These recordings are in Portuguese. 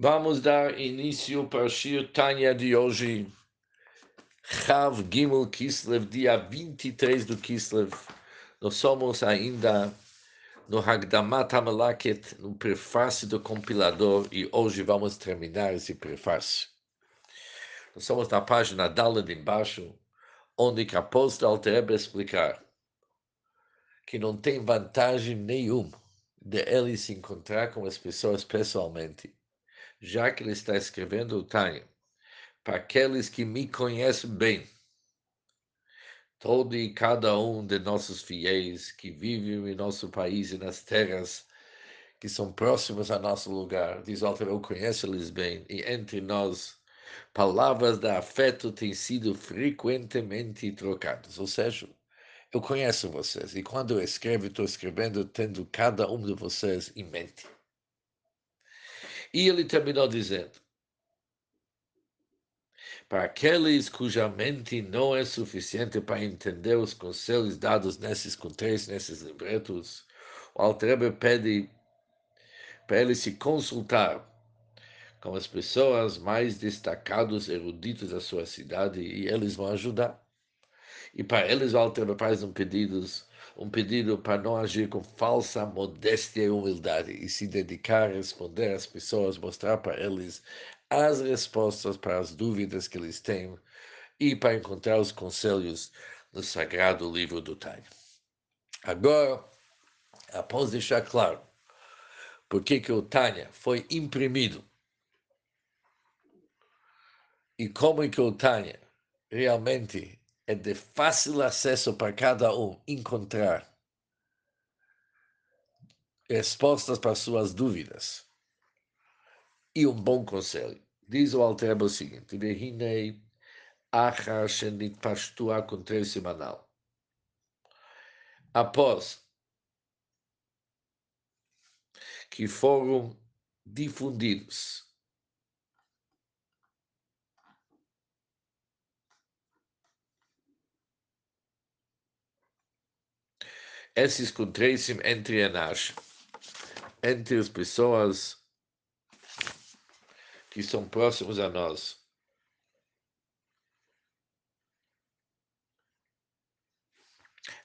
Vamos dar início para o Shir Tanya de hoje, Chav Gimel Kislev, dia 23 do Kislev. Nós somos ainda no Hagdamat Hamalaket, no prefácio do compilador, e hoje vamos terminar esse prefácio. Nós somos na página Dalad embaixo, onde que apóstolo Alterebe explicar que não tem vantagem nenhuma de ele se encontrar com as pessoas pessoalmente já que ele está escrevendo o Tânia, para aqueles que me conhecem bem, todo e cada um de nossos fiéis que vivem em nosso país e nas terras que são próximas a nosso lugar, diz Walter, eu conheço eles bem, e entre nós, palavras de afeto têm sido frequentemente trocadas, ou seja, eu conheço vocês, e quando eu escrevo, estou escrevendo tendo cada um de vocês em mente. E ele terminou dizendo: Para aqueles cuja mente não é suficiente para entender os conselhos dados nesses contextos, nesses libretos, o Altrebe pede para ele se consultar com as pessoas mais destacados, eruditos da sua cidade, e eles vão ajudar. E para eles, o Altrebe faz um pedido um pedido para não agir com falsa modéstia e humildade e se dedicar a responder às pessoas, mostrar para eles as respostas para as dúvidas que eles têm e para encontrar os conselhos no sagrado livro do Tânia. Agora, após deixar claro por que, que o Tânia foi imprimido e como que o Tânia realmente é de fácil acesso para cada um encontrar respostas para suas dúvidas e um bom conselho. Diz o Alterbo o seguinte: Vehinei achar shenit com três semanal. Após que foram difundidos esses contrastes entre nós, entre as pessoas que são próximos a nós.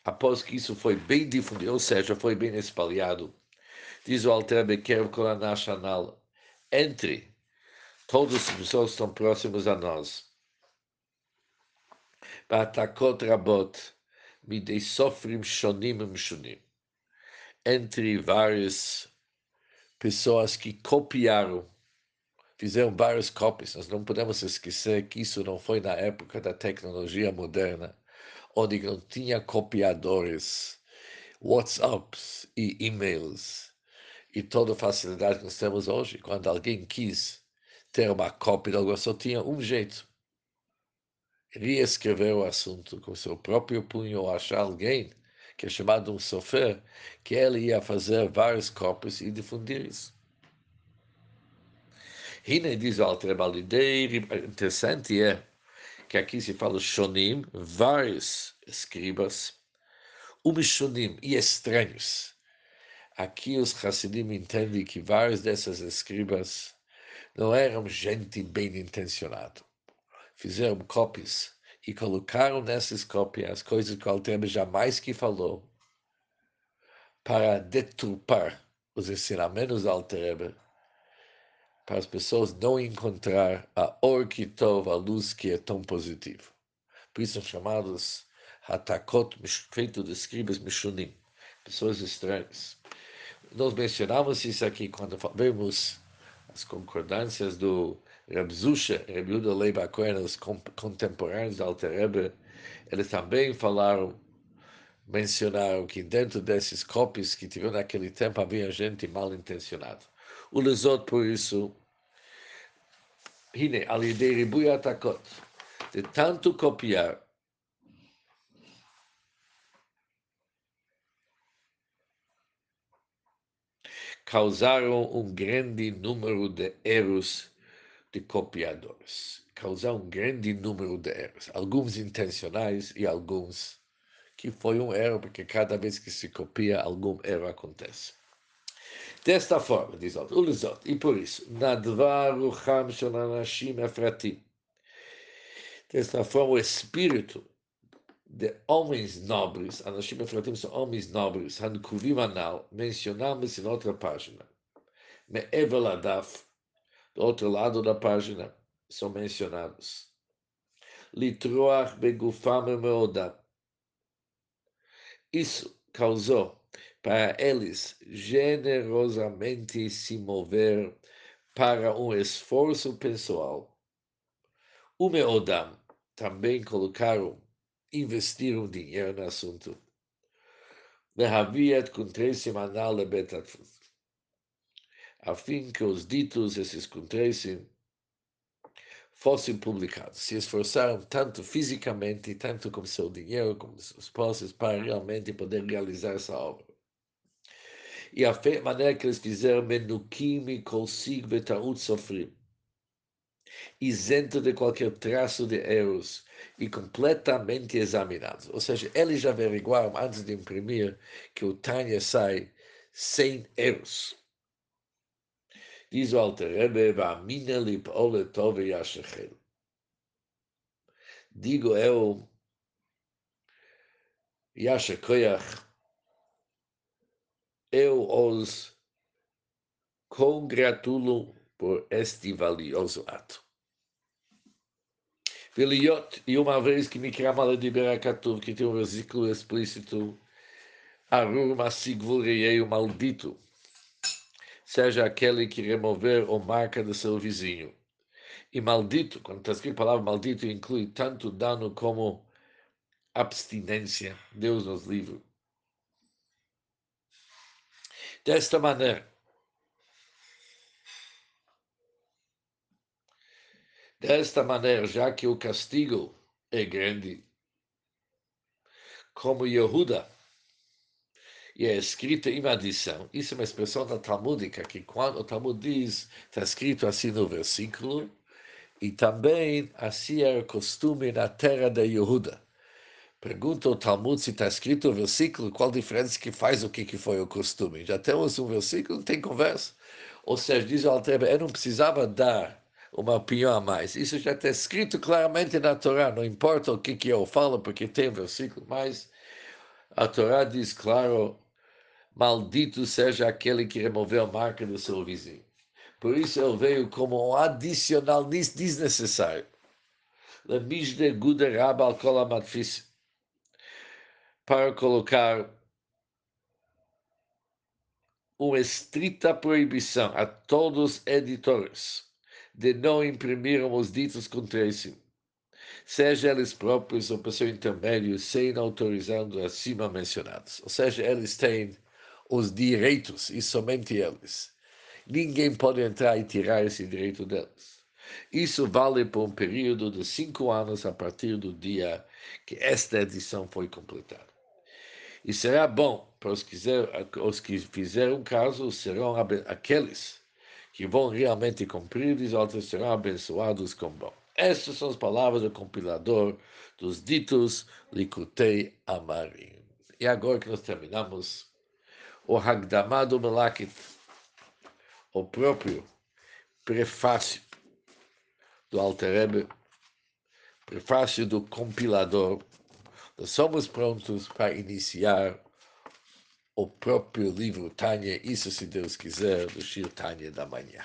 Após que isso foi bem difundido, ou seja, foi bem espalhado, diz o Alter Beker Kolanashanal, entre todas as pessoas que estão próximas a nós. Batakot Rabot, midei sofrim shonim mishunim. Entre várias pessoas que copiaram, fizeram várias cópias. Nós não podemos esquecer que isso não foi na época da tecnologia moderna, onde não tinha copiadores, WhatsApps e e-mails e toda a facilidade que nós temos hoje. Quando alguém quis ter uma cópia de algo, só tinha um jeito reescrever o assunto com seu próprio punho ou achar alguém que é chamado um sofer, que ele ia fazer várias cópias e difundir isso. Hine diz o Altreba, ideia interessante é que aqui se fala shonim, vários escribas, shonim e estranhos. Aqui os Hassidim entendem que vários dessas escribas não eram gente bem intencionada fizeram cópias e colocaram nessas cópias as coisas que o Altrebe jamais que falou para deturpar os ensinamentos do Altrebe para as pessoas não encontrar a or que tov, a luz que é tão positiva. Por isso são chamados hatakot, feito de escribas mishunim, pessoas estranhas. Nós mencionamos isso aqui quando vemos as concordâncias do Reb Zusha, Reb Yuda Leiba Cohen, os contemporâneos da Alter Rebbe, eles também falaram, mencionaram que dentro desses cópias que tiveram naquele tempo havia gente mal intencionada. O Lesot, por isso, Hine, ali de Ribui Atakot, de tanto copiar, causaram um grande número de erros de copiadores, causar um grande número de erros, alguns intencionais e alguns que foi um erro, porque cada vez que se copia, algum erro acontece. Desta forma, diz outro, Ulizot, e por isso, Nadvar Rucham Shananashim Efratim. Desta forma, o espírito de homens nobres, Anashim Efratim são homens nobres, Hankuvim Anal, mencionamos em outra página. Me'evel Adaf, do outro lado da página, são mencionados. Litroach Begufam Meodam. Isso causou para eles generosamente se mover para um esforço pessoal. O Meodam também colocaram, investiram dinheiro no assunto. Lehaviat com três semanal de Betatfut. A fim que os ditos, esses contreisim, fossem publicados. Se esforçaram tanto fisicamente, tanto com seu dinheiro, com suas posses, para realmente poder realizar essa obra. E a maneira que eles fizeram, menukim e consigo betaut sofrim, isento de qualquer traço de erros e completamente examinados. Ou seja, eles já averiguaram antes de imprimir que o Tânia sai sem erros. Diz o Alter Rebbe, Va'amina lip'ole tov yashechel. Digo eu, Yashekoyach, eu os congratulo por este valioso ato. Veliot, e uma vez que me crama de Berakatuv, que tem um versículo explícito, Arur Masigvul o maldito, seja aquele que remover ou marca do seu vizinho. E maldito, quando está escrito a palavra maldito, inclui tanto dano como abstinência. Deus nos livre. Desta maneira, desta maneira, já que o castigo é grande, como Yehuda, e é escrito em adição, isso é uma expressão da Talmudica, que quando o Talmud diz, está escrito assim no versículo, e também assim era o costume na terra de Yehuda. Pergunta o Talmud se está escrito o versículo, qual diferença que faz o que, que foi o costume. Já temos um versículo, não tem conversa. Ou seja, diz o Altreba, eu não precisava dar uma opinião a mais. Isso já está escrito claramente na Torá, não importa o que, que eu falo, porque tem um versículo, mas a Torá diz claro, maldito seja aquele que removeu a marca do seu vizinho. Por isso eu veio como um adicional desnecessário. Para colocar uma estrita proibição a todos os editores de não imprimir os ditos contrários, seja eles próprios ou pessoa intermédio, sem autorizando acima mencionados. Ou seja, eles têm os direitos e somente eles. Ninguém pode entrar e tirar esse direito deles. Isso vale por um período de cinco anos a partir do dia que esta edição foi completada. E será bom para os que, os que fizeram caso, serão aqueles que vão realmente cumprir, e outros serão abençoados com bom. Estas são as palavras do compilador dos ditos Likutei Amarim. E agora que nós terminamos o Hagdamado Melakit, o próprio prefácio do Alter prefácio do compilador nós somos prontos para iniciar o próprio livro Tânia, isso se Deus quiser, do Shir Tânia da manhã.